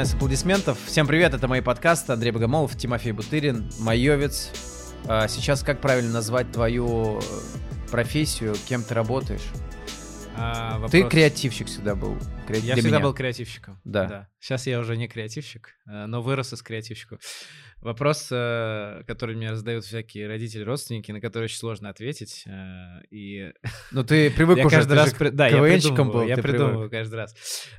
начинаем с аплодисментов. Всем привет, это мои подкасты. Андрей Богомолов, Тимофей Бутырин, Майовец. А, сейчас как правильно назвать твою э, профессию, кем ты работаешь? А, вопрос... Ты креативщик всегда был. Кре... Я всегда меня. был креативщиком. Да. Сейчас я уже не креативщик, э, но вырос из креативщика. Вопрос, э, который мне задают всякие родители, родственники, на который очень сложно ответить. э, И Ну ты привык я уже, каждый раз... при- Да, я придумываю, был, я ты привык. придумываю каждый раз.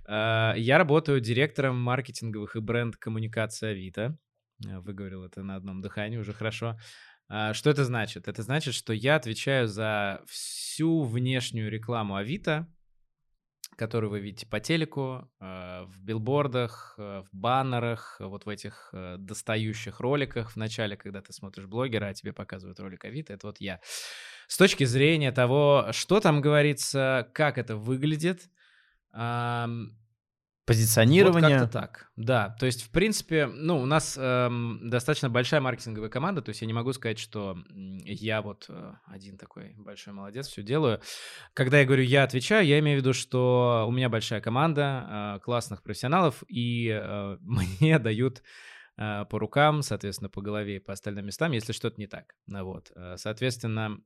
Э, Я работаю директором маркетинговых и бренд-коммуникации Авито. Выговорил это на одном дыхании, уже хорошо. А, Что это значит? Это значит, что я отвечаю за всю внешнюю рекламу Авито, которую вы видите по телеку, э, в билбордах, э, в баннерах, э, вот в этих достающих роликах в начале, когда ты смотришь блогера, а тебе показывают ролик Авито, это вот я. С точки зрения того, что там говорится, как это выглядит, Позиционирование. вот как-то так, да. То есть, в принципе, ну, у нас эм, достаточно большая маркетинговая команда, то есть я не могу сказать, что я вот э, один такой большой молодец, все делаю. Когда я говорю «я отвечаю», я имею в виду, что у меня большая команда э, классных профессионалов, и э, мне дают э, по рукам, соответственно, по голове и по остальным местам, если что-то не так. Вот. Э, Соответственно,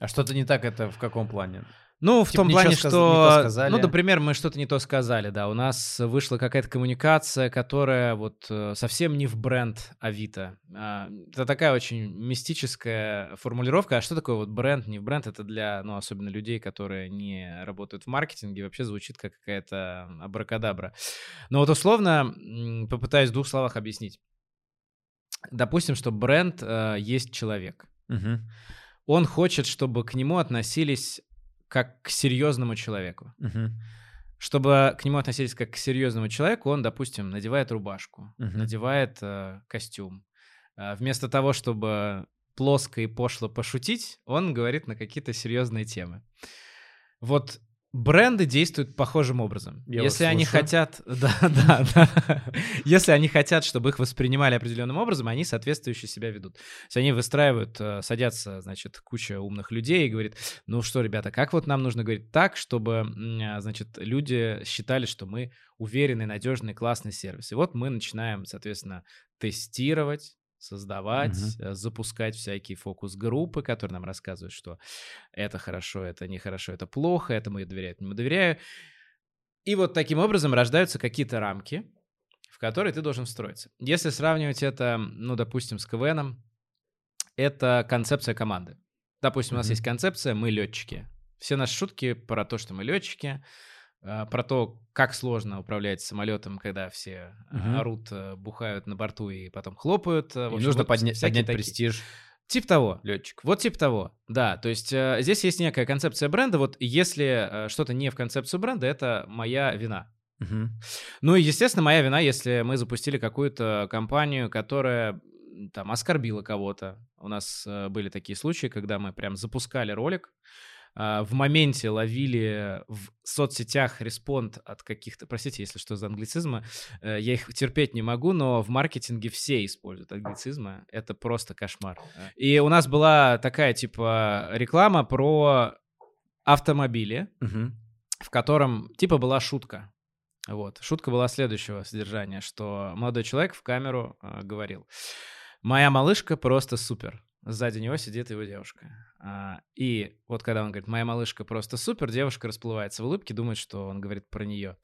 А что-то не так это в каком плане? Ну, в Типа, том плане, сказ- что, ну, например, мы что-то не то сказали, да, у нас вышла какая-то коммуникация, которая вот э, совсем не в бренд Авито. А, Это такая очень мистическая формулировка. А что такое вот бренд, не в бренд? Это для, ну, особенно людей, которые не работают в маркетинге, вообще звучит как какая-то абракадабра. Но вот условно попытаюсь в двух словах объяснить. Допустим, что бренд э, есть человек Мгм. он хочет, чтобы к нему относились как к серьезному человеку. Мгм. Чтобы к нему относились как к серьезному человеку, он, допустим, надевает рубашку, Мгм. надевает э, костюм. А вместо того, чтобы плоско и пошло пошутить, он говорит на какие-то серьезные темы. Вот бренды действуют похожим образом. Я Если они слушаю. хотят, да, да, да. Если они хотят, чтобы их воспринимали определенным образом, они соответствующе себя ведут. То есть они выстраивают, э, садятся, значит, куча умных людей и говорит, ну что, ребята, как вот нам нужно говорить так, чтобы, а, значит, люди считали, что мы уверенный, надежный, классный сервис. И вот мы начинаем, соответственно, тестировать, создавать, э, запускать всякие фокус-группы, которые нам рассказывают, что это хорошо, это нехорошо, это плохо, этому я доверяю, этому доверяю. И вот таким образом рождаются какие-то рамки, в которые ты должен встроиться. Если сравнивать это, ну, допустим, с КВНом, это концепция команды. Допустим, у нас есть концепция «мы летчики». Все наши шутки про то, что мы летчики, про то, как сложно управлять самолетом, когда все а, Мгм. орут, а, бухают на борту и потом хлопают. А, в И общем, нужно вот подня- поднять такие. престиж Тип того. летчик. Вот типа того, да. То есть э, здесь есть некая концепция бренда. Вот если э, что-то не в концепцию бренда, это моя вина. Ну и, естественно, моя вина, если мы запустили какую-то компанию, которая там оскорбила кого-то. У нас э, были такие случаи, когда мы прям запускали ролик, а, в моменте ловили в соцсетях респонд от каких-то, простите, если что за англицизмы, э, я их терпеть не могу, но в маркетинге все используют англицизмы, это просто кошмар. И у нас была такая типа реклама про автомобили, Мгм. в котором типа была шутка. Вот. Шутка была следующего содержания, что молодой человек в камеру э, говорил, моя малышка просто супер. Сзади него сидит его девушка. А, и вот когда он говорит, моя малышка просто супер, девушка расплывается в улыбке, думает, что он говорит про нее.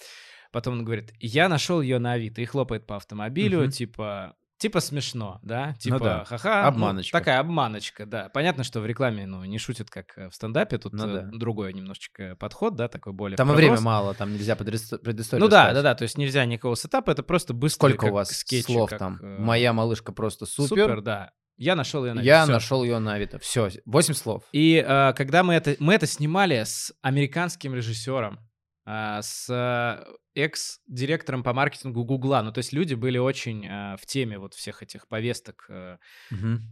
Потом он говорит, я нашел ее на Авито и хлопает по автомобилю, Мгм. типа, типа смешно, да, типа, да. ха-ха. ну, Обманочка. такая обманочка, да. Понятно, что в рекламе, ну, не шутят, как э, в стендапе, тут Ну э, да. другой немножечко подход, да, такой более Там и время мало, там нельзя предысторию Ну да, да, да, то есть нельзя никакого сетапа, это просто быстро. Сколько у вас слов там? Моя малышка просто супер. Супер, да. Я нашел ее на Я Авито, всё. нашел ее на Авито. Все, 8 слов. И э, когда мы это, мы это снимали с американским режиссером, э, с э, экс-директором по маркетингу Гугла, ну то есть люди были очень э, в теме вот всех этих повесток э,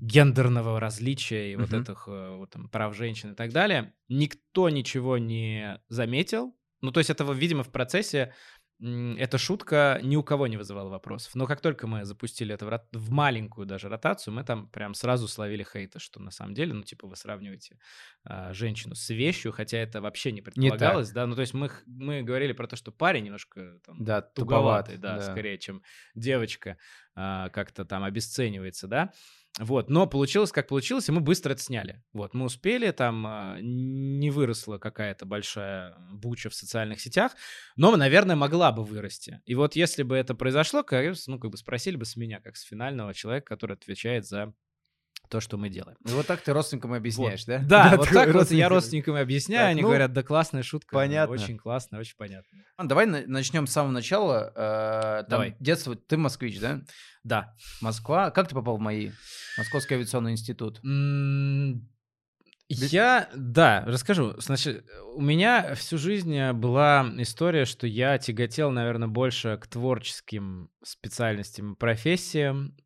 гендерного различия и вот Мгм. этих э, вот, там, прав женщин и так далее. Никто ничего не заметил. Ну, то есть это, видимо, в процессе эта шутка ни у кого не вызывала вопросов. Но как только мы запустили это в, маленькую даже ротацию, мы там прям сразу словили хейта, что на самом деле, ну, типа, вы сравниваете а, женщину с вещью, хотя это вообще не предполагалось, не да. Ну, то есть мы, мы говорили про то, что парень немножко там, да, туговатый, туговатый да, да, скорее, чем девочка а, как-то там обесценивается, да. Вот, но получилось, как получилось, и мы быстро это сняли. Вот, мы успели, там а, не выросла какая-то большая буча в социальных сетях, но, наверное, могла бы вырасти. И вот если бы это произошло, ну, как бы спросили бы с меня, как с финального человека, который отвечает за то, что мы делаем. И вот так ты родственникам объясняешь, вот. да? Да, да вот так вот я родственникам объясняю, так, они ну, говорят, да классная шутка. Понятно. Очень классно, очень понятно. Давай начнем с самого начала. Э, Давай. Детство, ты москвич, да? Да. Москва. Как ты попал в МАИ? Московский авиационный институт. Я, да, расскажу. Значит, у меня всю жизнь была история, что я тяготел, наверное, больше к творческим специальностям и профессиям.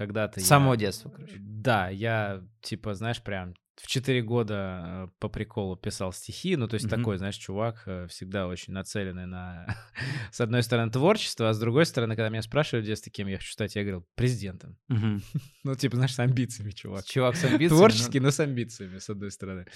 Когда-то С самого я... детства, короче. Да, я, типа, знаешь, прям в 4 года э, по приколу писал стихи, ну, то есть mm-hmm. такой, знаешь, чувак э, всегда очень нацеленный на, с одной стороны, творчество, а с другой стороны, когда меня спрашивали в детстве, кем я хочу стать, я говорил, президентом. Mm-hmm. ну, типа, знаешь, с амбициями, чувак. Чувак с амбициями. Творческий, но... но с амбициями, с одной стороны.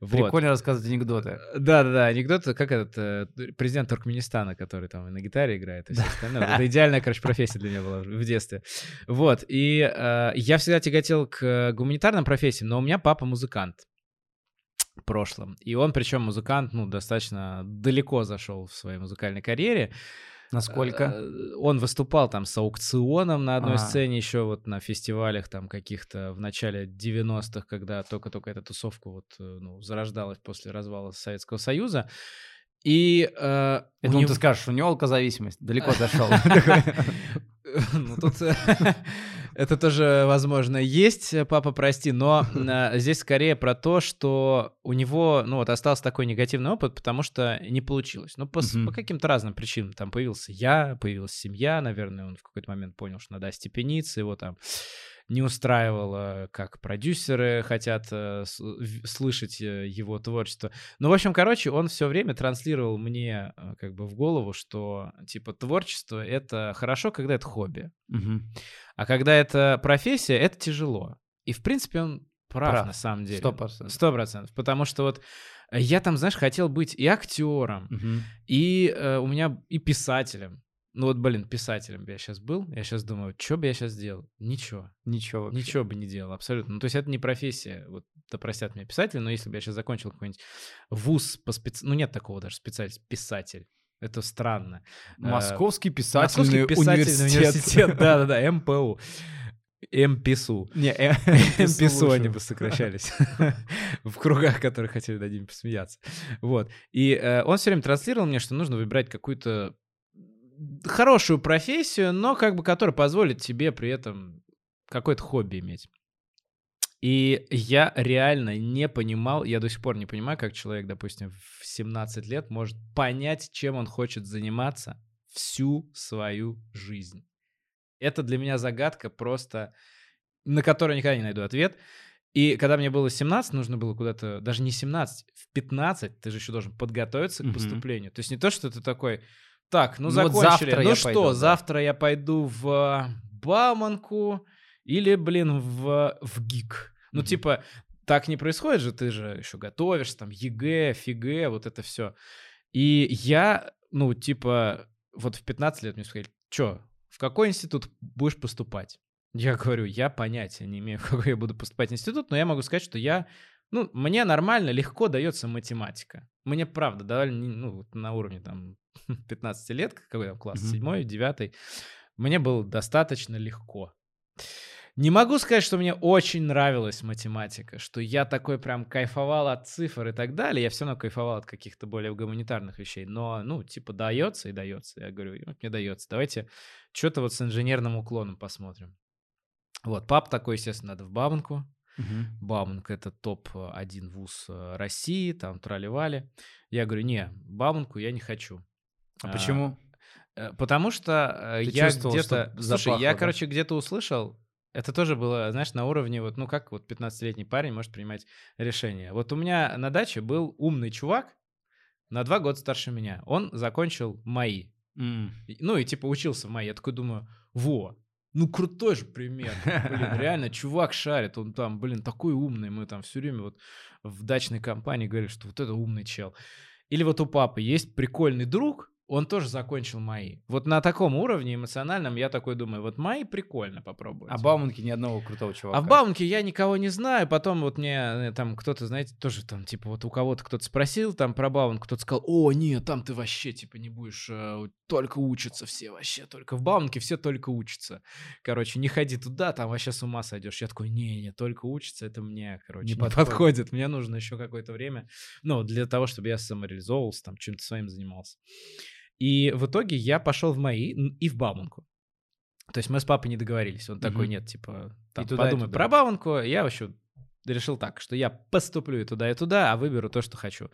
Вот. Прикольно рассказывать анекдоты. Да-да-да, анекдоты, как этот э, президент Туркменистана, который там на гитаре играет и все остальное. Это идеальная, короче, профессия для меня была в детстве. Вот, и э, я всегда тяготел к гуманитарным профессиям, но у меня папа музыкант музыкант в прошлом. И он, причем музыкант, ну, достаточно далеко зашел в своей музыкальной карьере. Насколько? Э, он выступал там с аукционом на одной а. сцене, еще вот на фестивалях там каких-то в начале 90-х, когда только-только эта тусовка вот, э, ну, зарождалась после развала Советского Союза. И... Э, Я думал, него... ты скажешь, у него алкозависимость, далеко зашел. Ну, тут это тоже, возможно, есть, папа, прости, но а, здесь скорее про то, что у него, ну, вот остался такой негативный опыт, потому что не получилось. Ну, по, по каким-то разным причинам. Там появился я, появилась семья, наверное, он в какой-то момент понял, что надо остепениться, его там не устраивало, как продюсеры хотят э, слышать э, его творчество. Ну, в общем, короче, он все время транслировал мне э, как бы в голову, что типа творчество это хорошо, когда это хобби, угу. а когда это профессия, это тяжело. И в принципе он прав, прав. на самом деле. Сто процентов. Сто процентов. Потому что вот я там, знаешь, хотел быть и актером, угу. и э, у меня и писателем. Ну вот, блин, писателем бы я сейчас был, я сейчас думаю, что бы я сейчас делал? Ничего. Ничего вообще. Ничего бы не делал, абсолютно. Ну, то есть это не профессия, вот, да простят меня писатели, но если бы я сейчас закончил какой-нибудь вуз по специ... Ну, нет такого даже специальности, писатель. Это странно. Э, Московский писательный, Московский писательный университет. университет. Да-да-да, МПУ. МПСУ. Не, МПСУ они бы сокращались. В кругах, которые хотели над ними посмеяться. Вот. И э, он все время транслировал мне, что нужно выбирать какую-то хорошую профессию, но как бы которая позволит тебе при этом какое-то хобби иметь. И я реально не понимал, я до сих пор не понимаю, как человек, допустим, в 17 лет может понять, чем он хочет заниматься всю свою жизнь. Это для меня загадка просто, на которую никогда не найду ответ. И когда мне было 17, нужно было куда-то, даже не 17, в 15 ты же еще должен подготовиться к поступлению. Mm-hmm. То есть не то, что ты такой, так, ну, ну закончили. Вот ну что, пойду, завтра да. я пойду в Бауманку или, блин, в, ВГИК. Ну, mm-hmm. типа, так не происходит же, ты же еще готовишься, там, ЕГЭ, ФИГЭ, вот это все. И я, ну, типа, вот в 15 лет мне сказали, что, в какой институт будешь поступать? Я говорю, я понятия не имею, в какой я буду поступать институт, но я могу сказать, что я, ну, мне нормально, легко дается математика. Мне, правда, давали, ну, на уровне там 15 лет, какой там класс, седьмой, девятый, мне было достаточно легко. Не могу сказать, что мне очень нравилась математика, что я такой прям кайфовал от цифр и так далее. Я все равно кайфовал от каких-то более гуманитарных вещей. Но, ну, типа, дается и дается. Я говорю, вот мне дается. Давайте что-то вот с инженерным уклоном посмотрим. Вот, пап такой, естественно, надо в Бабанку. Угу. Бауманка — это топ-1 вуз э, России, там трали-вали. Я говорю, не, Бауманку я не хочу. А, а почему? Э, потому что э, Ты я где-то... Слушай, я, да? короче, где-то услышал, это тоже было, знаешь, на уровне, вот, ну как вот 15-летний парень может принимать решение. Вот у меня на даче был умный чувак, на два года старше меня. Он закончил МАИ. Mm. Ну и типа учился в МАИ. Я такой думаю, во, ну, крутой же пример. Блин, реально, чувак шарит. Он там, блин, такой умный. Мы там все время вот в дачной компании говорили, что вот это умный чел. Или вот у папы есть прикольный друг, он тоже закончил мои. Вот на таком уровне эмоциональном я такой думаю, вот мои прикольно попробовать. А в Бауманке ни одного крутого чувака. А в Бауманке я никого не знаю. Потом вот мне э, там кто-то, знаете, тоже там, типа, вот у кого-то кто-то спросил там про Бауманку, кто-то сказал, о, нет, там ты вообще, типа, не будешь, э, только учатся все вообще, только в Бауманке все только учатся. Короче, не ходи туда, там вообще с ума сойдешь. Я такой, не, не, только учатся, это мне, короче, не, не подходит. подходит. Мне нужно еще какое-то время, ну, для того, чтобы я самореализовывался, там, чем-то своим занимался. И в итоге я пошел в мои и в Бауманку. То есть мы с папой не договорились. Он угу. такой, нет, типа, там, туда, подумай туда. про Бауманку. Я вообще решил так, что я поступлю и туда, и туда, а выберу то, что хочу.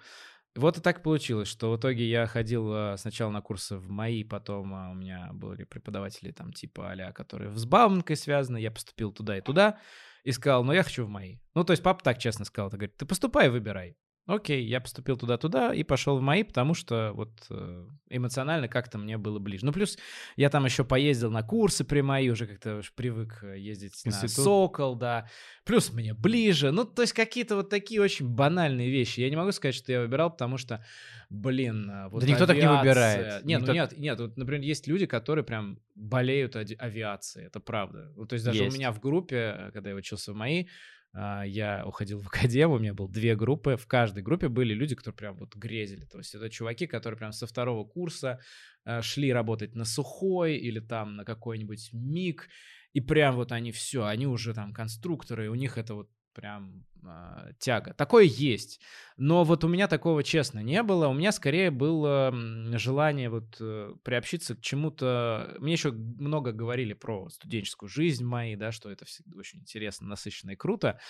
Вот и так получилось, что в итоге я ходил а, сначала на курсы в МАИ, потом а, у меня были преподаватели там типа а которые с Бауманкой связаны, я поступил туда и туда, и сказал, ну я хочу в МАИ. Ну то есть папа так честно сказал, ты говорит, ты поступай и выбирай. Окей, я поступил туда-туда и пошел в мои, потому что вот э, эмоционально как-то мне было ближе. Ну, плюс я там еще поездил на курсы при мои, уже как-то привык э, ездить Институт. на Сокол, да. Плюс мне ближе. Ну, то есть какие-то вот такие очень банальные вещи. Я не могу сказать, что я выбирал, потому что, блин, э, вот Да никто авиация... так не выбирает. Нет, никто... ну нет, нет. Вот, например, есть люди, которые прям болеют авиацией, это правда. Ну, то есть даже есть. у меня в группе, когда я учился в мои, я уходил в академию, у меня было две группы, в каждой группе были люди, которые прям вот грезили, то есть это чуваки, которые прям со второго курса а, шли работать на сухой или там на какой-нибудь миг, и прям вот они все, они уже там конструкторы, у них это вот прям э, тяга. Такое есть. Но вот у меня такого, честно, не было. У меня скорее было желание вот э, приобщиться к чему-то. Мне еще много говорили про студенческую жизнь мои, да, что это всегда очень интересно, насыщенно и круто.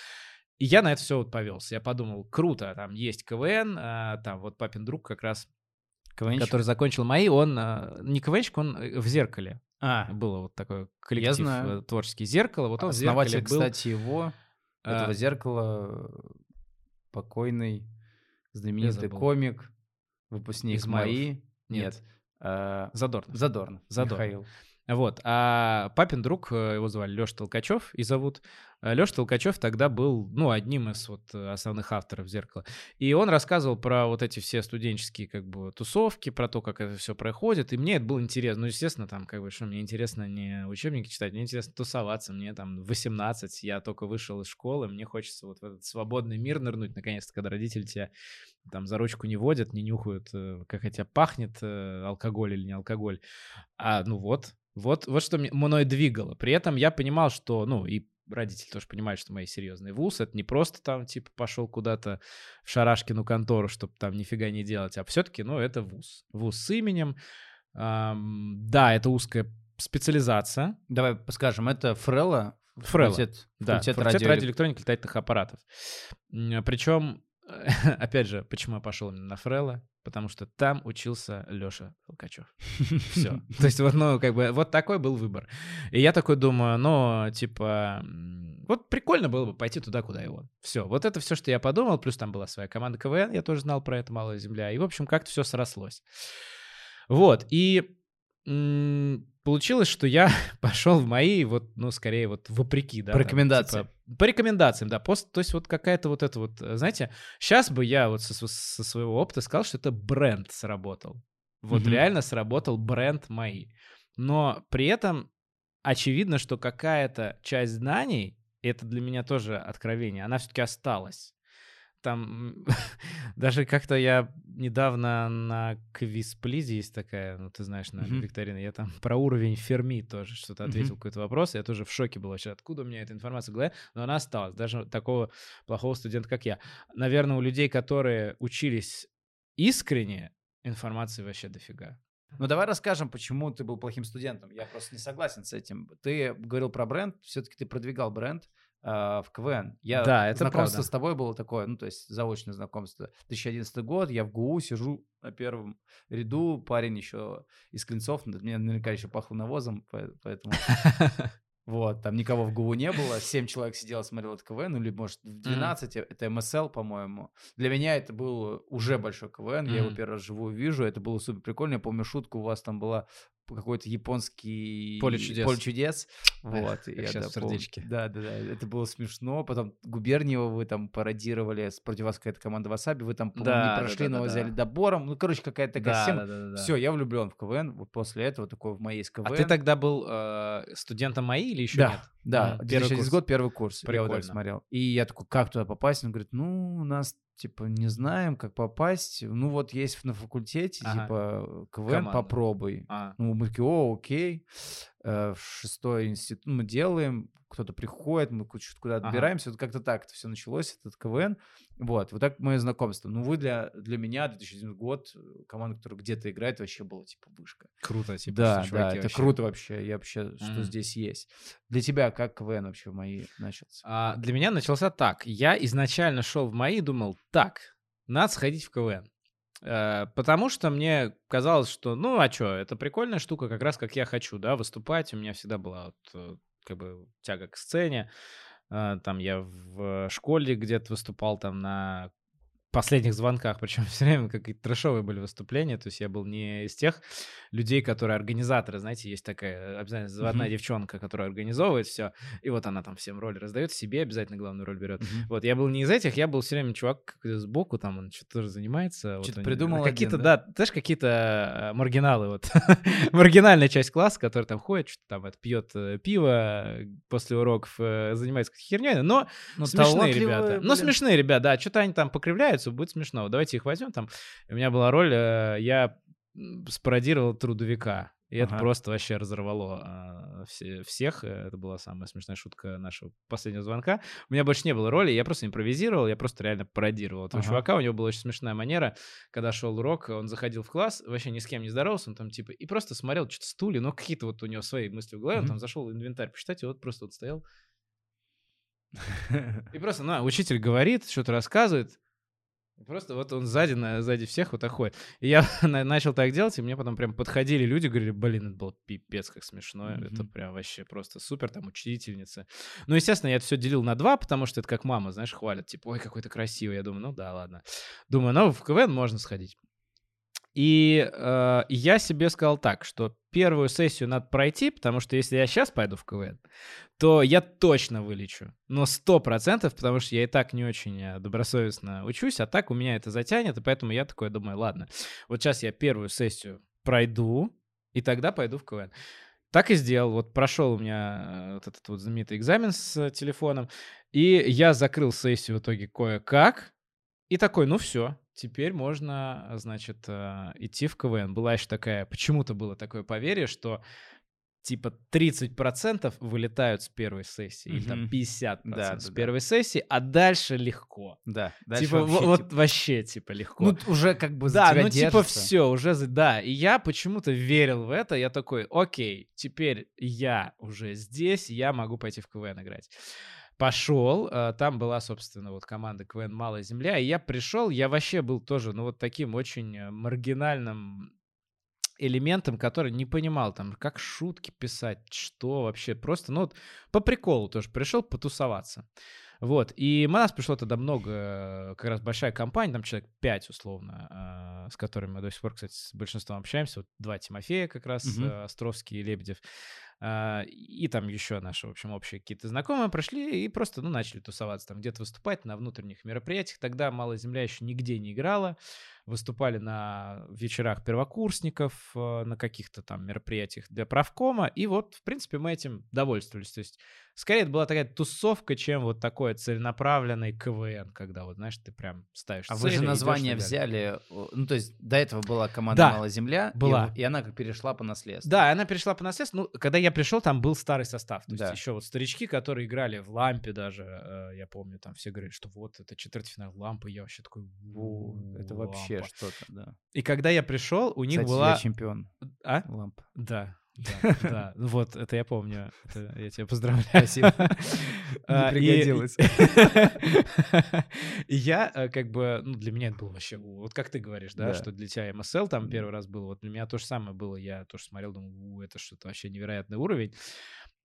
И я на это все вот повелся. Я подумал, круто, там есть КВН, э, там вот папин друг как раз КВНчик? который закончил мои, он э, не КВНчик, он э, в зеркале. А, было вот такое коллектив я знаю. Э, творческий зеркало. Вот он Основатель, в зеркале был. кстати, его этого а... зеркала покойный знаменитый комик, выпускник Измайлов. МАИ. Нет. Нет. А... Задорнов. Задорнов. Задорнов. Михаил. Вот. А папин друг, э, его звали Леша Толкачев и зовут. Э, Леша Толкачев тогда был, ну, одним из вот основных авторов «Зеркала». И он рассказывал про вот эти все студенческие, как бы, тусовки, про то, как это все проходит. И мне это было интересно. Ну, естественно, там, как бы, что мне интересно не учебники читать, мне интересно тусоваться. Мне там 18, я только вышел из школы, мне хочется вот в этот свободный мир нырнуть, наконец-то, когда родители тебя там за ручку не водят, не нюхают, э, как от тебя пахнет алкоголь или не алкоголь. А, ну вот, вот, вот что мной двигало. При этом я понимал, что, ну, и родители тоже понимают, что мои серьезные вуз, это не просто там, типа, пошел куда-то в Шарашкину контору, чтобы там нифига не делать, а все-таки, ну, это вуз. Вуз с именем. Эм, да, это узкая специализация. Давай скажем, это Фрелла, Фрелла, факультет, да, факультет, факультет радиоэлектроники летательных аппаратов. Причем, опять же, почему я пошел именно на Фрелла? потому что там учился Леша Толкачев. Все. То есть вот, ну, как бы, вот такой был выбор. И я такой думаю, ну, типа, вот прикольно было бы пойти туда, куда и он. Все, вот это все, что я подумал, плюс там была своя команда КВН, я тоже знал про это «Малая земля», и, в общем, как-то все срослось. Вот, и получилось, что я пошел в мои, вот, ну, скорее, вот вопреки, да. По рекомендациям. Типа, по рекомендациям, да. Пост, то есть вот какая-то вот это вот, знаете, сейчас бы я вот со, со своего опыта сказал, что это бренд сработал. Вот mm-hmm. реально сработал бренд мои. Но при этом очевидно, что какая-то часть знаний, это для меня тоже откровение, она все-таки осталась там даже как-то я недавно на квиз-плизе есть такая, ну ты знаешь, на mm-hmm. викторине, я там про уровень Ферми тоже что-то ответил, mm-hmm. какой-то вопрос, я тоже в шоке был вообще, откуда у меня эта информация в голове, но она осталась, даже такого плохого студента, как я. Наверное, у людей, которые учились искренне, информации вообще дофига. Ну давай расскажем, почему ты был плохим студентом. Я просто не согласен с этим. Ты говорил про бренд, все-таки ты продвигал бренд. А, в КВН. Я да, это знакомство правда. с тобой было такое, ну, то есть заочное знакомство. 2011 год, я в ГУ сижу на первом ряду, парень еще из Клинцов, мне наверняка еще пахло навозом, поэтому... Вот, там никого в ГУ не было, 7 человек сидело, смотрело этот КВН, ну, или, может, в 12, это МСЛ, по-моему. Для меня это был уже большой КВН, я его первый раз вживую вижу, это было супер прикольно. Я помню шутку, у вас там была какой-то японский... Поле чудес. Поле чудес. Эх, Вот. как я, в да, помню. сердечке. Да, да, да. Это было смешно. Потом Губерниева вы там пародировали, против вас какая-то команда Васаби, вы там, Да, не да, прошли, да, но да, взяли да. добором. Ну, короче, какая-то такая Да, система. да, да, да, да. Все, я влюблен в КВН. Вот после этого такой в моей КВН. А ты тогда был э, студентом МАИ или еще Да, нет? да, Мгм. 2011 курс. год, первый курс. Я вот так Прикольно. смотрел. И я такой, как туда попасть? Он говорит, ну, у нас, типа, не знаем, как попасть. Ну, вот есть на факультете, Ага. типа, КВН, Команда. попробуй. А, Ну, мы такие, о, окей. Э, В шестой институт мы делаем, кто-то приходит, мы ку- чуть куда Ага. отбираемся. Вот как-то так это все началось, этот КВН. Вот, вот так мое знакомство. Ну, вы для, для меня 2001 год, э, команда, которая где-то играет, вообще была, типа, вышка. круто, типа, Да, что да, это вообще- круто вообще. Я вообще, что Мгм. здесь есть. Для тебя как КВН вообще в мои начался? А, для меня начался так. Я изначально шел в МАИ и думал, так, надо сходить в КВН. Э, Потому что мне казалось, что, ну, а что, это прикольная штука, как раз как я хочу, да, выступать. У меня всегда была вот, э, как бы тяга к сцене. Э, Там я в школе где-то выступал там на последних звонках, причем все время какие-то трэшовые были выступления, то есть я был не из тех людей, которые организаторы, знаете, есть такая обязательно заводная Мгм. девчонка, которая организовывает все, и вот она там всем роль раздает, себе обязательно главную роль берет. Мгм. Вот, я был не из этих, я был все время чувак как-то сбоку, там он что-то тоже занимается. вот Чё-то он- придумал Какие-то, один, да? знаешь, какие-то э, маргиналы, вот. Маргинальная часть класса, которая там ходит, что-то там это, пьет э, пиво э, после уроков, э, занимается херней, но Ну, смешные ребята. Ну, блин. смешные ребята, да. Что-то они там покривляются, будет смешно. Давайте их возьмем. Там у меня была роль, э, я спародировал трудовика. И это Ага. просто вообще разорвало а, все- всех. Это была самая смешная шутка нашего последнего звонка. У меня больше не было роли, я просто импровизировал, я просто реально пародировал этого Ага. чувака. У него была очень смешная манера. Когда шел урок, он заходил в класс, вообще ни с кем не здоровался, он там типа, и просто смотрел что-то стулья, ну какие-то вот у него свои мысли в голове. Он там зашел в инвентарь посчитать, и вот просто вот стоял. И просто, ну, учитель говорит, что-то рассказывает. Просто вот он сзади, на, сзади всех вот так ходит. И я на- начал так делать, и мне потом прям подходили люди, говорили, блин, это было пипец как смешно, это Мгм. прям вообще просто супер, там учительница. Ну, естественно, я это все делил на два, потому что это как мама, знаешь, хвалят, типа, ой, какой ты красивый. Я думаю, ну да, ладно. Думаю, ну, в КВН можно сходить. И э, я себе сказал так, что первую сессию надо пройти, потому что если я сейчас пойду в КВН, то я точно вылечу. Но сто процентов, потому что я и так не очень э, добросовестно учусь, а так у меня это затянет, и поэтому я такой думаю, ладно, вот сейчас я первую сессию пройду, и тогда пойду в КВН. Так и сделал. Вот прошел у меня э, вот этот вот знаменитый экзамен с телефоном, и я закрыл сессию в итоге кое-как, и такой, ну все, теперь можно, значит, э, идти в КВН. Была еще такая, почему-то было такое поверье, что типа 30% вылетают с первой сессии, или там Мгм. 50% Да, с да, да. первой сессии, а дальше легко. Да, дальше типа, вообще, во- вот типа, вообще, типа, легко. Ну, уже как бы да, ну типа держатся. все, уже, да. И я почему-то верил в это, я такой, окей, теперь я уже здесь, я могу пойти в КВН играть. Пошел, э, там была, собственно, вот команда КВН «Малая земля», и я пришел, я вообще был тоже, ну вот таким очень э, маргинальным элементом, который не понимал, там, как шутки писать, что вообще, просто, ну, вот по приколу тоже пришел потусоваться. Вот, и у нас пришло тогда много, э, как раз большая компания, там человек 5 условно, э, с которыми мы до сих пор, кстати, с большинством общаемся. Вот два Тимофея как раз, э, Островский и Лебедев. А, И там еще наши, в общем, общие какие-то знакомые прошли и просто, ну, начали тусоваться, там где-то выступать на внутренних мероприятиях. Тогда «Малая земля» еще нигде не играла. Выступали на вечерах первокурсников, э, на каких-то там мероприятиях для правкома. И вот, в принципе, мы этим довольствовались. То есть, скорее, это была такая тусовка, чем вот такой целенаправленный КВН, когда, вот, знаешь, ты прям ставишь А вы же название и взяли, о, ну, то есть до этого была команда Да, «Малая земля», и была. в- и, она как перешла по наследству. Да, она перешла по наследству. Ну, когда я пришел, там был старый состав. То есть Да. еще вот старички, которые играли в лампе даже, э, я помню, там все говорили, что вот это четвертьфинал лампы. Я вообще такой, «Во, это вообще лампа». что-то, да. И когда я пришел, у них Кстати, была... я чемпион. А? Ламп. Да, да, да. Ну Вот, это я помню. Это я тебя поздравляю. Спасибо. А, Не и- пригодилось. И я э, как бы, ну, для меня это было вообще, вот как ты говоришь, да, что для тебя МСЛ там первый раз был, вот для меня то же самое было, я тоже смотрел, думал, «У, это что-то вообще невероятный уровень.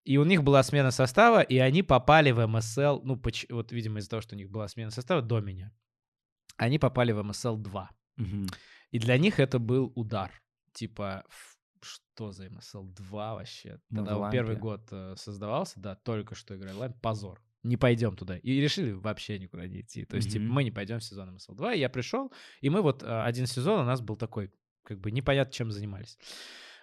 И у них была смена состава, и они попали в МСЛ, ну, вот, видимо, из-за того, что у них была смена состава до меня. Они попали в МСЛ 2. Мгм. И для них это был удар. Типа, что за МСЛ 2 вообще? Когда в он первый год э, создавался, да, только что играли ламп, позор. Не пойдем туда. И решили вообще никуда не идти. То есть, типа, Мгм. мы не пойдем в сезон МСЛ 2. И я пришел, и мы вот э, один сезон у нас был такой, как бы непонятно, чем занимались.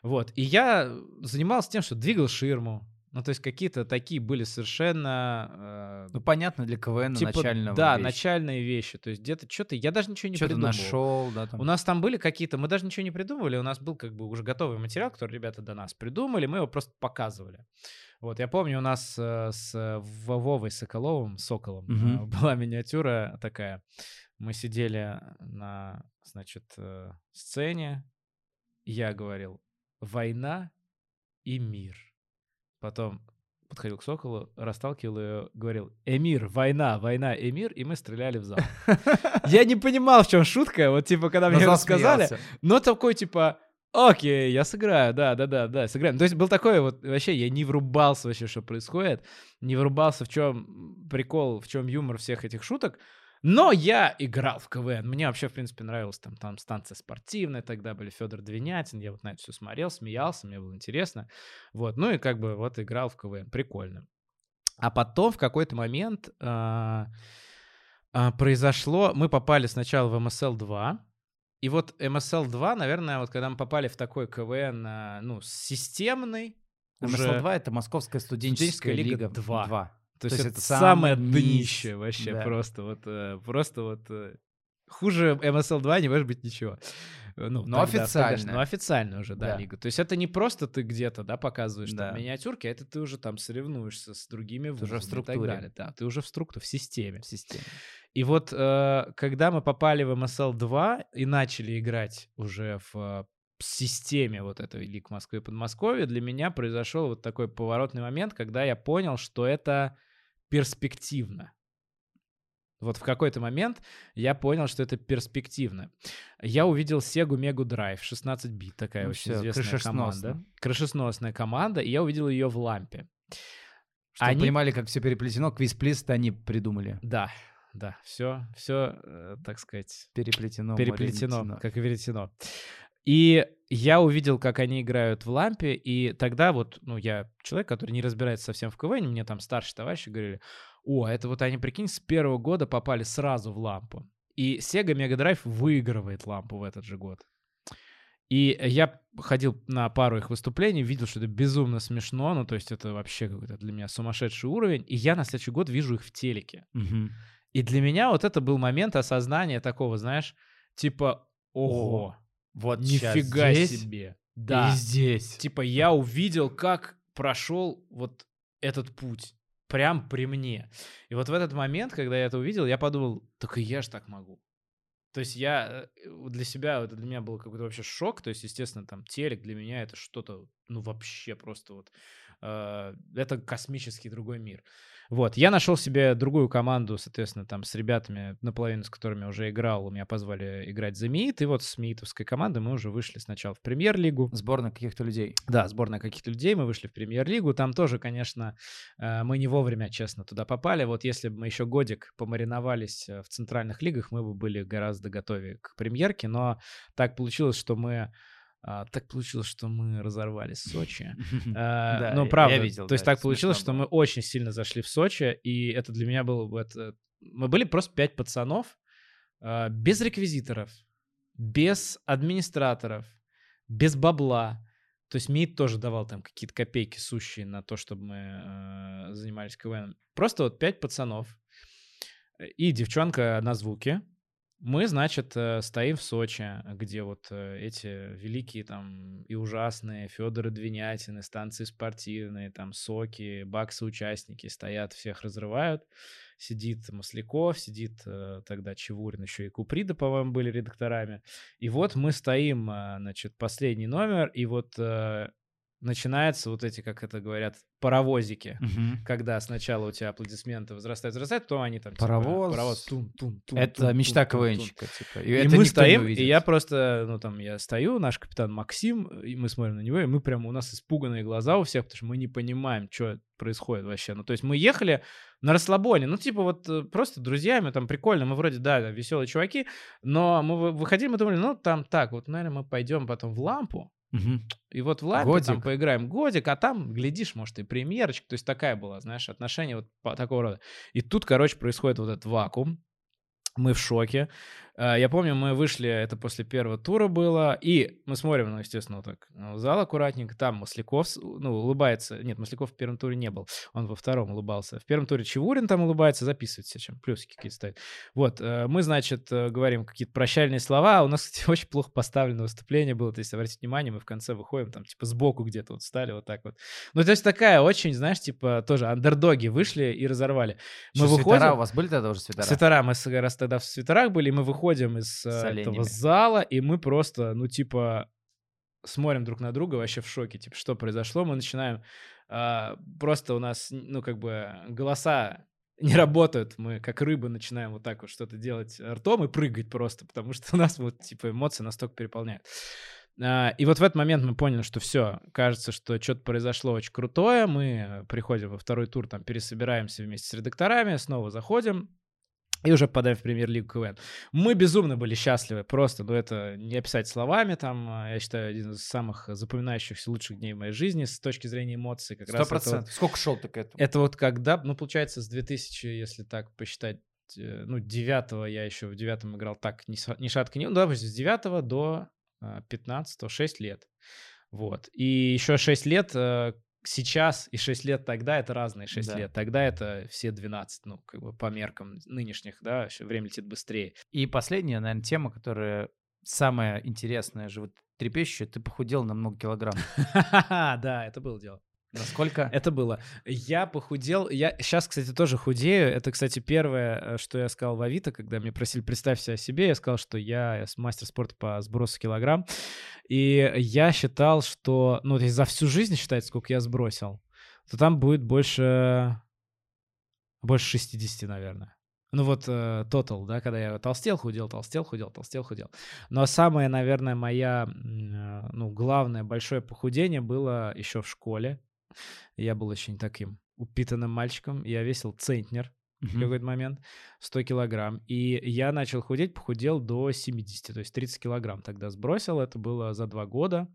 Вот. И я занимался тем, что двигал ширму. Ну, то есть какие-то такие были совершенно... э, Ну, понятно, для КВН типа, начального Да, вещи. начальные вещи. То есть где-то что-то... Я даже ничего не Что-то придумывал. нашел, да, там. У нас там были какие-то, мы даже ничего не придумывали, у нас был как бы уже готовый материал, который ребята до нас придумали, мы его просто показывали. Вот, я помню, у нас э, с э, Вовой Соколовым, Соколом, Мгм. э, была миниатюра такая. Мы сидели на, значит, э, сцене, я говорил «война и мир». Потом подходил к Соколу, расталкивал ее, говорил «Эмир, война, война, эмир», и мы стреляли в зал. Я не понимал, в чем шутка, вот типа, когда мне зал рассказали, но такой типа, окей, я сыграю, да, да, да, да, сыграем. То есть был такой вот, вообще, я не врубался вообще, что происходит, не врубался, в чем прикол, в чем юмор всех этих шуток, но я играл в КВН. Мне вообще, в принципе, нравилась там, там станция спортивная, тогда были Федор Двинятин, я вот на это все смотрел, смеялся, мне было интересно. Вот, ну и как бы вот играл в КВН, прикольно. А потом в какой-то момент а, а, произошло, мы попали сначала в МСЛ-2, и вот МСЛ-2, наверное, вот когда мы попали в такой КВН, а, ну, системный, уже- МСЛ-2 это Московская студенческая Студенческая лига лига 2. 2. То, То есть есть это это самое низ. днище вообще, Да. просто вот, э, просто вот э, хуже MSL2 не может быть ничего. Э, Ну, Но тогда, официально. конечно, Ну, официально уже, да, Да. лига. То есть это не просто ты где-то, да, показываешь там Да. миниатюрки, а это ты уже там соревнуешься с другими Ты уже в вузами и так структуре. далее. Да, ты уже в структуре, в системе. В системе. И вот э, когда мы попали в MSL2 и начали играть уже в системе вот этой Лиг Москвы и Подмосковья, для меня произошел вот такой поворотный момент, когда я понял, что это перспективно. Вот в какой-то момент я понял, что это перспективно. Я увидел Sega Mega Drive 16 бит, такая Ну очень всё, известная крышесносно. команда. Крышесносная команда, и я увидел ее в лампе. Чтобы Они- понимали, как все переплетено, квиз-плиз они придумали. Да, да, все, все, так сказать, Переплетено. переплетено, как и веретено. И я увидел, как они играют в лампе, и тогда вот, ну, я человек, который не разбирается совсем в КВН, мне там старшие товарищи говорили, о, это вот они, прикинь, с первого года попали сразу в лампу. И Sega Mega Drive выигрывает лампу в этот же год. И я ходил на пару их выступлений, видел, что это безумно смешно, ну, то есть это вообще какой-то для меня сумасшедший уровень, и я на следующий год вижу их в телеке. Мгм. И для меня вот это был момент осознания такого, знаешь, типа, ого, Вот нифига здесь себе. и Да, здесь. типа я увидел, как прошел вот этот путь прям при мне. И вот в этот момент, когда я это увидел, я подумал, так и я же так могу. То есть я э, для себя, это для меня был какой-то вообще шок. То есть, естественно, там телек для меня это что-то, ну вообще просто вот, э, это космический другой мир. Вот, я нашел себе другую команду, соответственно, там с ребятами, наполовину с которыми уже играл, меня позвали играть за МИИТ, и вот с МИИТовской командой мы уже вышли сначала в премьер-лигу, Сборная каких-то людей. да, сборная каких-то людей, мы вышли в премьер-лигу. Там тоже, конечно, э, мы не вовремя, честно, туда попали. Вот если бы мы еще годик помариновались э, в центральных лигах, мы бы были гораздо готовее к премьерке. Но так получилось, что мы а, так получилось, что мы разорвали Сочи. Да, ну, правда. я видел, То есть да, так это получилось, что мы очень сильно зашли в Сочи, и это для меня было... вот, э, Мы были просто пять пацанов, э, без реквизиторов, без администраторов, без бабла. То есть МИД тоже давал там какие-то копейки сущие на то, чтобы мы э, занимались КВН. Просто вот пять пацанов и девчонка на звуке. Мы, значит, э, стоим в Сочи, где вот э, эти великие там и ужасные Федоры Двинятины, станции спортивные, там соки, баксы-участники стоят, всех разрывают. Сидит Масляков, сидит э, тогда Чевурин, еще и Куприда, по-моему, были редакторами. И вот мы стоим, значит, последний номер, и вот начинаются вот эти, как это говорят, паровозики, когда сначала у тебя аплодисменты возрастают, возрастают, потом они там... типа, Паровоз. паровоз тун, тун, тун, Это тун, мечта тун, типа. И это мы стоим, и я просто, ну там, я стою, наш капитан Максим, и мы смотрим на него, и мы прям, у нас испуганные глаза у всех, потому что мы не понимаем, что происходит вообще. Ну, то есть мы ехали на расслабоне, ну, типа вот э, просто друзьями, там прикольно, мы вроде, да, веселые чуваки, но мы вы- выходили, мы думали, ну, там так, вот, наверное, мы пойдем потом в лампу, Мгм. и вот в лампе там Годик. поиграем годик, а там, глядишь, может, и премьерочка. То есть такая была, знаешь, отношения вот по- такого рода. И тут, короче, происходит вот этот вакуум. Мы в шоке. А, Я помню, мы вышли, это после первого тура было, и мы смотрим, ну, естественно, вот так, ну, зал аккуратненько, там Масляков, ну, улыбается. Нет, Масляков в первом туре не был, он во втором улыбался. В первом туре Чевурин там улыбается, записывает все, чем плюсики какие-то ставит. Вот, э, мы, значит, э, говорим какие-то прощальные слова. У нас, кстати, очень плохо поставлено выступление было. То есть, обратите внимание, мы в конце выходим, там, типа, сбоку где-то вот стали, вот так вот. Ну, то есть, такая очень, знаешь, типа, тоже андердоги вышли и разорвали. Мы Что, выходим... свитера у вас были тогда уже свитера? Свитера, мы раз тогда в свитерах были, и мы выходим из э, этого зала, и мы просто, ну, типа, смотрим друг на друга вообще в шоке, типа, что произошло, мы начинаем, а, просто у нас, ну, как бы, голоса не работают, мы как рыбы начинаем вот так вот что-то делать ртом и прыгать просто, потому что у нас вот, типа, эмоции настолько переполняют. А, И вот в этот момент мы поняли, что все, кажется, что что-то произошло очень крутое. Мы приходим во второй тур, там пересобираемся вместе с редакторами, снова заходим, и уже попадаем в премьер-лигу КВН. Мы безумно были счастливы, просто, ну это не описать словами, там, а, я считаю, один из самых запоминающихся лучших дней в моей жизни с точки зрения эмоций. Как Сто раз это вот-. Сколько шел ты к этому? это вот когда, ну, получается, с 2000, если так посчитать, э, ну, 9 я еще в девятом играл так, ни, шатка, ни... Ну, допустим, с 9 до 15 6 лет. Вот. И еще 6 лет э, сейчас и 6 лет тогда это разные 6 Да. лет. Тогда это все 12, ну, как бы по меркам нынешних, да, время летит быстрее. И последняя, наверное, тема, которая самая интересная, животрепещущая. Ты похудел на много килограмм. Да, это было дело. Насколько? Это было. Я похудел. Я сейчас, кстати, тоже худею. Это, кстати, первое, э, что я сказал в Авито, когда мне просили представься о себе. Я сказал, что я мастер спорта по сбросу килограмм. И я считал, что... Ну, то есть за всю жизнь считать, сколько я сбросил, то там будет больше... Больше 60, наверное. Ну вот э, тотал, да, когда я толстел, худел, толстел, худел, толстел, худел. Но самое, наверное, моя, э, ну, главное большое похудение было еще в школе. Я был очень таким упитанным мальчиком. Я весил центнер в Мгм. какой-то момент, 100 килограмм. И я начал худеть, похудел до 70, то есть 30 килограмм тогда сбросил. Это было за два года.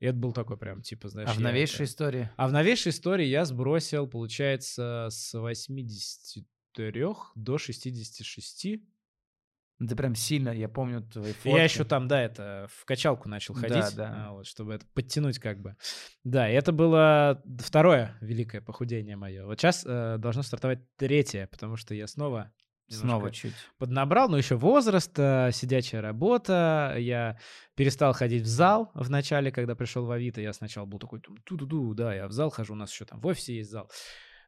И это был такой прям, типа, знаешь... А в я новейшей это- истории? а в новейшей истории я сбросил, получается, с 83 до 66. Ты прям сильно, я помню твои фотки. Я еще там, да, это в качалку начал Да, ходить, да. а, вот, чтобы это подтянуть как бы. Да, и это было второе великое похудение мое. Вот сейчас э, должно стартовать третье, потому что я снова Снова чуть. поднабрал, но еще возраст, э, сидячая работа. Я перестал ходить в зал в начале, когда пришел в Авито. Я сначала был такой, ту-ду-ду, да, я в зал хожу, у нас еще там в офисе есть зал.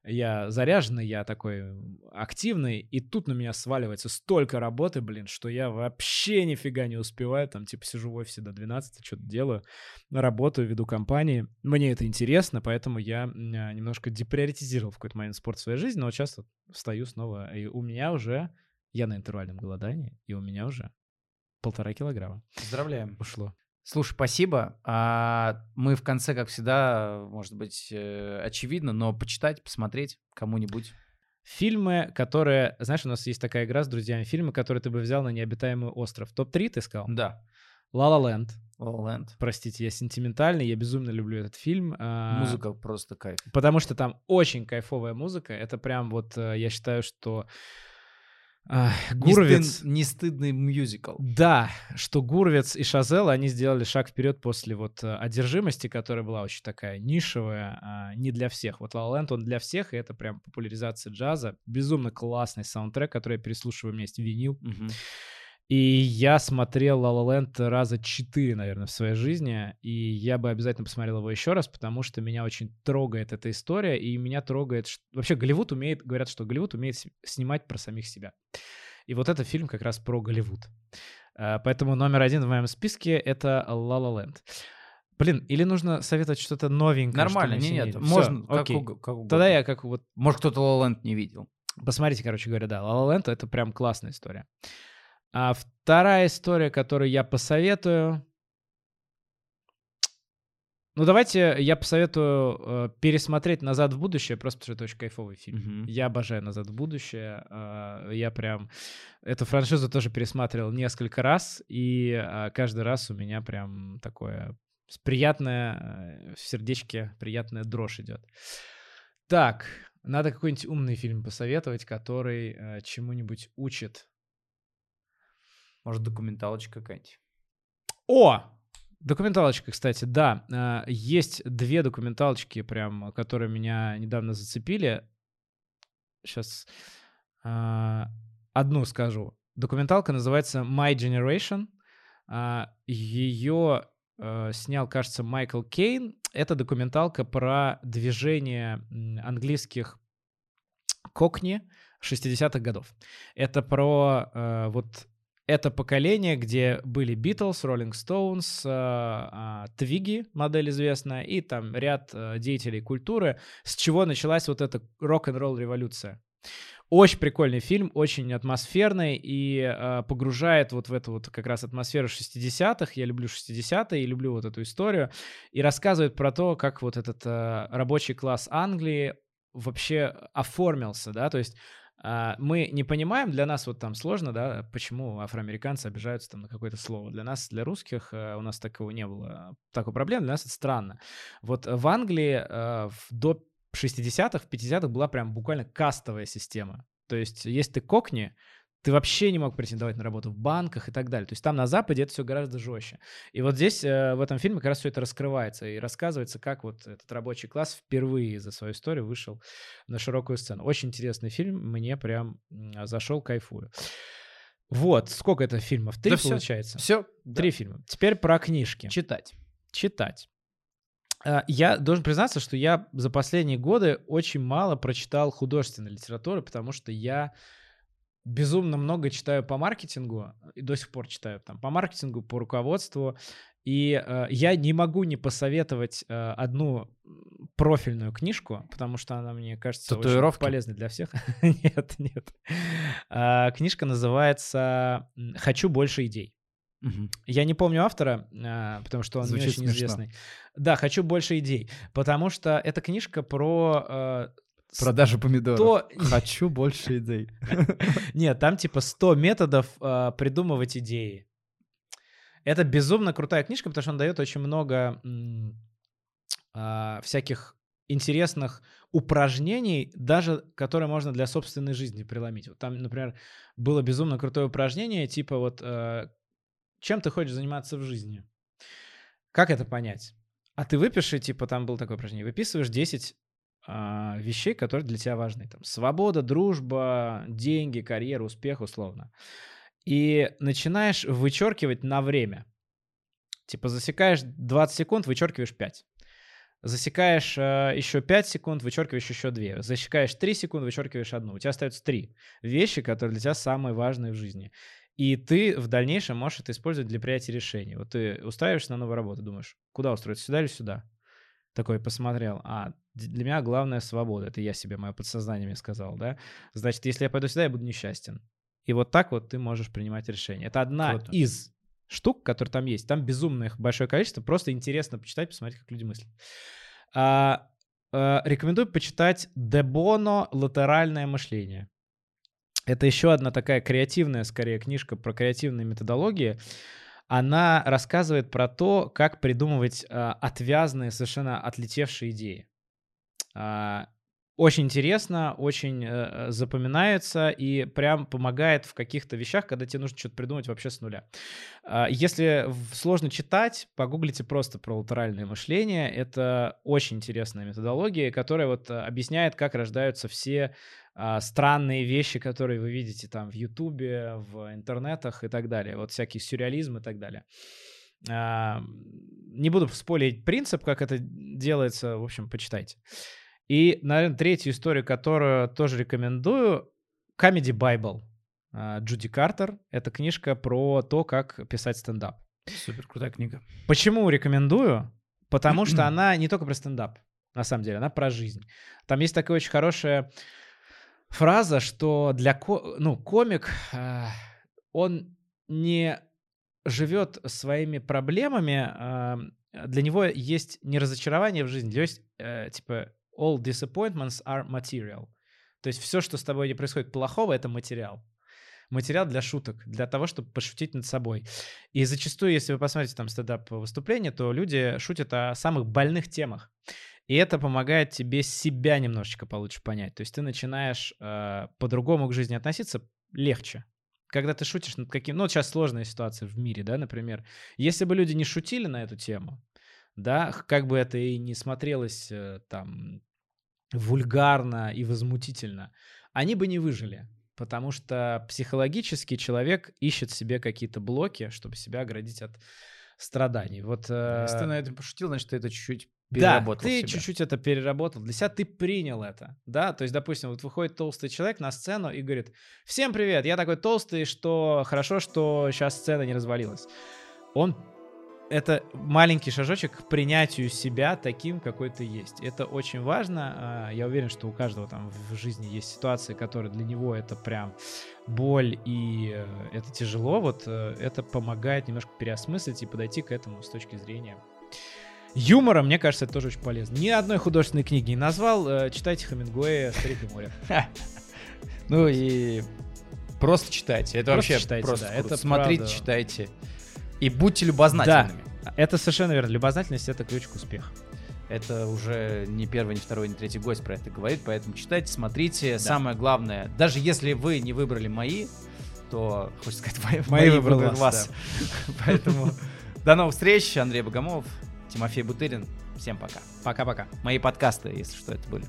Я заряженный, я такой активный, и тут на меня сваливается столько работы, блин, что я вообще нифига не успеваю, там, типа, сижу в офисе до 12, что-то делаю, работаю, веду компании, мне это интересно, поэтому я а, немножко деприоритизировал в какой-то момент спорт в своей жизни, но вот встаю снова, и у меня уже, я на интервальном голодании, и у меня уже полтора килограмма Поздравляем. ушло. Слушай, спасибо. А мы в конце, как всегда, может быть, э, очевидно, но почитать, посмотреть кому-нибудь. Фильмы, которые... Знаешь, у нас есть такая игра с друзьями. Фильмы, которые ты бы взял на необитаемый остров. Топ-3 ты сказал? Да. «Ла Ла Ленд». La Land. Простите, я сентиментальный, я безумно люблю этот фильм. а, Музыка просто кайф. Потому что там очень кайфовая музыка. Это прям вот, э, я считаю, что а, Не Гуровец... стыд- Не стыдный мюзикл. Да, что Гурвиц и Шазел, они сделали шаг вперед после вот э, одержимости, которая была очень такая нишевая, а, не для всех. Вот La La Land, он для всех, и это прям популяризация джаза. Безумно классный саундтрек, который я переслушиваю, у меня есть винил. Мгм. И я смотрел La La Land раза четыре, наверное, в своей жизни, и я бы обязательно посмотрел его еще раз, потому что меня очень трогает эта история, и меня трогает... Вообще Голливуд умеет, говорят, что Голливуд умеет снимать про самих себя. И вот этот фильм как раз про Голливуд. А, Поэтому номер один в моем списке — это La La Land. Блин, или нужно советовать что-то новенькое? Нормально, не, нет, видели? можно, как, окей. уг- как угодно. Тогда я как вот... Может, кто-то La La Land не видел. Посмотрите, короче говоря, да, La La Land — это прям классная история. А вторая история, которую я посоветую... Ну, давайте я посоветую э, пересмотреть «Назад в будущее», просто потому что это очень кайфовый фильм. Мгм. Я обожаю «Назад в будущее». а, Я прям эту франшизу тоже пересматривал несколько раз, и а, каждый раз у меня прям такое приятное э, в сердечке, приятная дрожь идет. Так, надо какой-нибудь умный фильм посоветовать, который э, чему-нибудь учит. Может, документалочка какая-нибудь. О! Документалочка, кстати, да. а, Есть две документалочки, прям, которые меня недавно зацепили. Сейчас одну скажу. Документалка называется My Generation. Ее снял, кажется, Майкл Кейн. Это документалка про движение английских кокни 60-х годов. Это про э, вот это поколение, где были Beatles, Rolling Stones, э, а, Твиги, модель известная, и там ряд э, деятелей культуры, с чего началась вот эта рок-н-ролл революция. Очень прикольный фильм, очень атмосферный и э, погружает вот в эту вот как раз атмосферу 60-х. Я люблю 60-е и люблю вот эту историю. И рассказывает про то, как вот этот э, рабочий класс Англии вообще оформился, да, то есть мы не понимаем, для нас вот там сложно, да, почему афроамериканцы обижаются там на какое-то слово. Для нас, для русских, э, у нас такого не было, такой проблемы, для нас это странно. Вот в Англии э, до 60-х, в 50-х была прям буквально кастовая система. То есть если ты кокни, ты вообще не мог претендовать на работу в банках и так далее. То есть там на Западе это все гораздо жестче. И вот здесь, э, в этом фильме, как раз все это раскрывается и рассказывается, как вот этот рабочий класс впервые за свою историю вышел на широкую сцену. Очень интересный фильм, мне прям зашел, кайфую. Вот, сколько это фильмов? Три Да получается? Все, Три фильма. Теперь про книжки. читать. Читать. А, Я должен признаться, что я за последние годы очень мало прочитал художественной литературы, потому что я безумно много читаю по маркетингу, и до сих пор читаю там по маркетингу, по руководству, и э, я не могу не посоветовать э, одну профильную книжку, потому что она, мне кажется, очень полезной для всех. Нет, нет. А, Книжка называется «Хочу больше идей». Мгм. Я не помню автора, а, потому что он Звучит не очень смешно. известный. Да, хочу больше идей, потому что это книжка про э, Продажа помидоров. то- Хочу больше идей. Нет, там типа 100 методов э, придумывать идеи. Это безумно крутая книжка, потому что он дает очень много а, всяких интересных упражнений, даже которые можно для собственной жизни преломить. Вот там, например, было безумно крутое упражнение, типа вот э, чем ты хочешь заниматься в жизни? Как это понять? А ты выпиши, типа, там было такое упражнение, выписываешь 10 а, вещей, которые для тебя важны. Там, свобода, дружба, деньги, карьера, успех, условно. И начинаешь вычеркивать на время. Типа засекаешь 20 секунд, вычеркиваешь 5. Засекаешь э, еще 5 секунд, вычеркиваешь еще 2. Засекаешь 3 секунды, вычеркиваешь одну. У тебя остается 3 вещи, которые для тебя самые важные в жизни. И ты в дальнейшем можешь это использовать для принятия решений. Вот ты устраиваешься на новую работу, думаешь, куда устроиться, сюда или сюда? Такой посмотрел, а, для меня главная свобода. Это я себе, мое подсознание мне сказал, да? Значит, если я пойду сюда, я буду несчастен. И вот так вот ты можешь принимать решения. Это одна Круто. из штук, которые там есть. Там безумно их большое количество. Просто интересно почитать, посмотреть, как люди мыслят. А, а, рекомендую почитать Дебоно «Латеральное мышление». Это еще одна такая креативная, скорее, книжка про креативные методологии. Она рассказывает про то, как придумывать а, отвязные, совершенно отлетевшие идеи. А, очень интересно, очень э, запоминается и прям помогает в каких-то вещах, когда тебе нужно что-то придумать вообще с нуля. А, Если сложно читать, погуглите просто про латеральное мышление. Это очень интересная методология, которая вот э, объясняет, как рождаются все а, странные вещи, которые вы видите там в Ютубе, в интернетах и так далее. Вот всякий сюрреализм и так далее. А, Не буду спойлерить принцип, как это делается. В общем, почитайте. И, наверное, третью историю, которую тоже рекомендую, Comedy Bible. а, Джуди Картер. Это книжка про то, как писать стендап. Супер крутая книга. Почему рекомендую? потому что она не только про стендап, на самом деле, она про жизнь. Там есть такая очень хорошая фраза, что для ко- ну, комик, э, он не живет своими проблемами, э, для него есть не разочарование в жизни, есть э, типа all disappointments are material. То есть все, что с тобой не происходит плохого, это материал. Материал для шуток, для того, чтобы пошутить над собой. И зачастую, если вы посмотрите там стендап выступления, то люди шутят о самых больных темах. И это помогает тебе себя немножечко получше понять. То есть ты начинаешь э, по-другому к жизни относиться легче. Когда ты шутишь над каким... Ну, вот сейчас сложная ситуация в мире, да, например. Если бы люди не шутили на эту тему, да, как бы это и не смотрелось э, там вульгарно и возмутительно, они бы не выжили. Потому что психологически человек ищет себе какие-то блоки, чтобы себя оградить от страданий. Вот, э, Если ты на этом пошутил, значит, ты это чуть-чуть да, переработал ты в себя. чуть-чуть это переработал. Для себя ты принял это, да? То есть, допустим, вот выходит толстый человек на сцену и говорит, всем привет, я такой толстый, что хорошо, что сейчас сцена не развалилась. Он это маленький шажочек к принятию себя таким, какой ты есть. Это очень важно. А, Я уверен, что у каждого там в жизни есть ситуации, которые для него это прям боль и э, это тяжело. Вот э, это помогает немножко переосмыслить и подойти к этому с точки зрения юмора. Мне кажется, это тоже очень полезно. Ни одной художественной книги не назвал. Э, Читайте Хемингуэя «Старик и море». Ну и просто читайте. Это Просто вообще читайте, просто да, это Смотрите, правда. читайте. И будьте любознательными. Это совершенно верно. Любознательность — это ключ к успеху. Это уже не первый, не второй, не третий гость про это говорит, поэтому читайте, смотрите. Самое главное, даже если вы не выбрали мои, то, хочется сказать, мои, Мои выбрал выбрали вас, вас. Поэтому до новых встреч. Андрей Богомолов, Тимофей Бутырин. Всем пока. Пока-пока. Мои подкасты, если что, это были.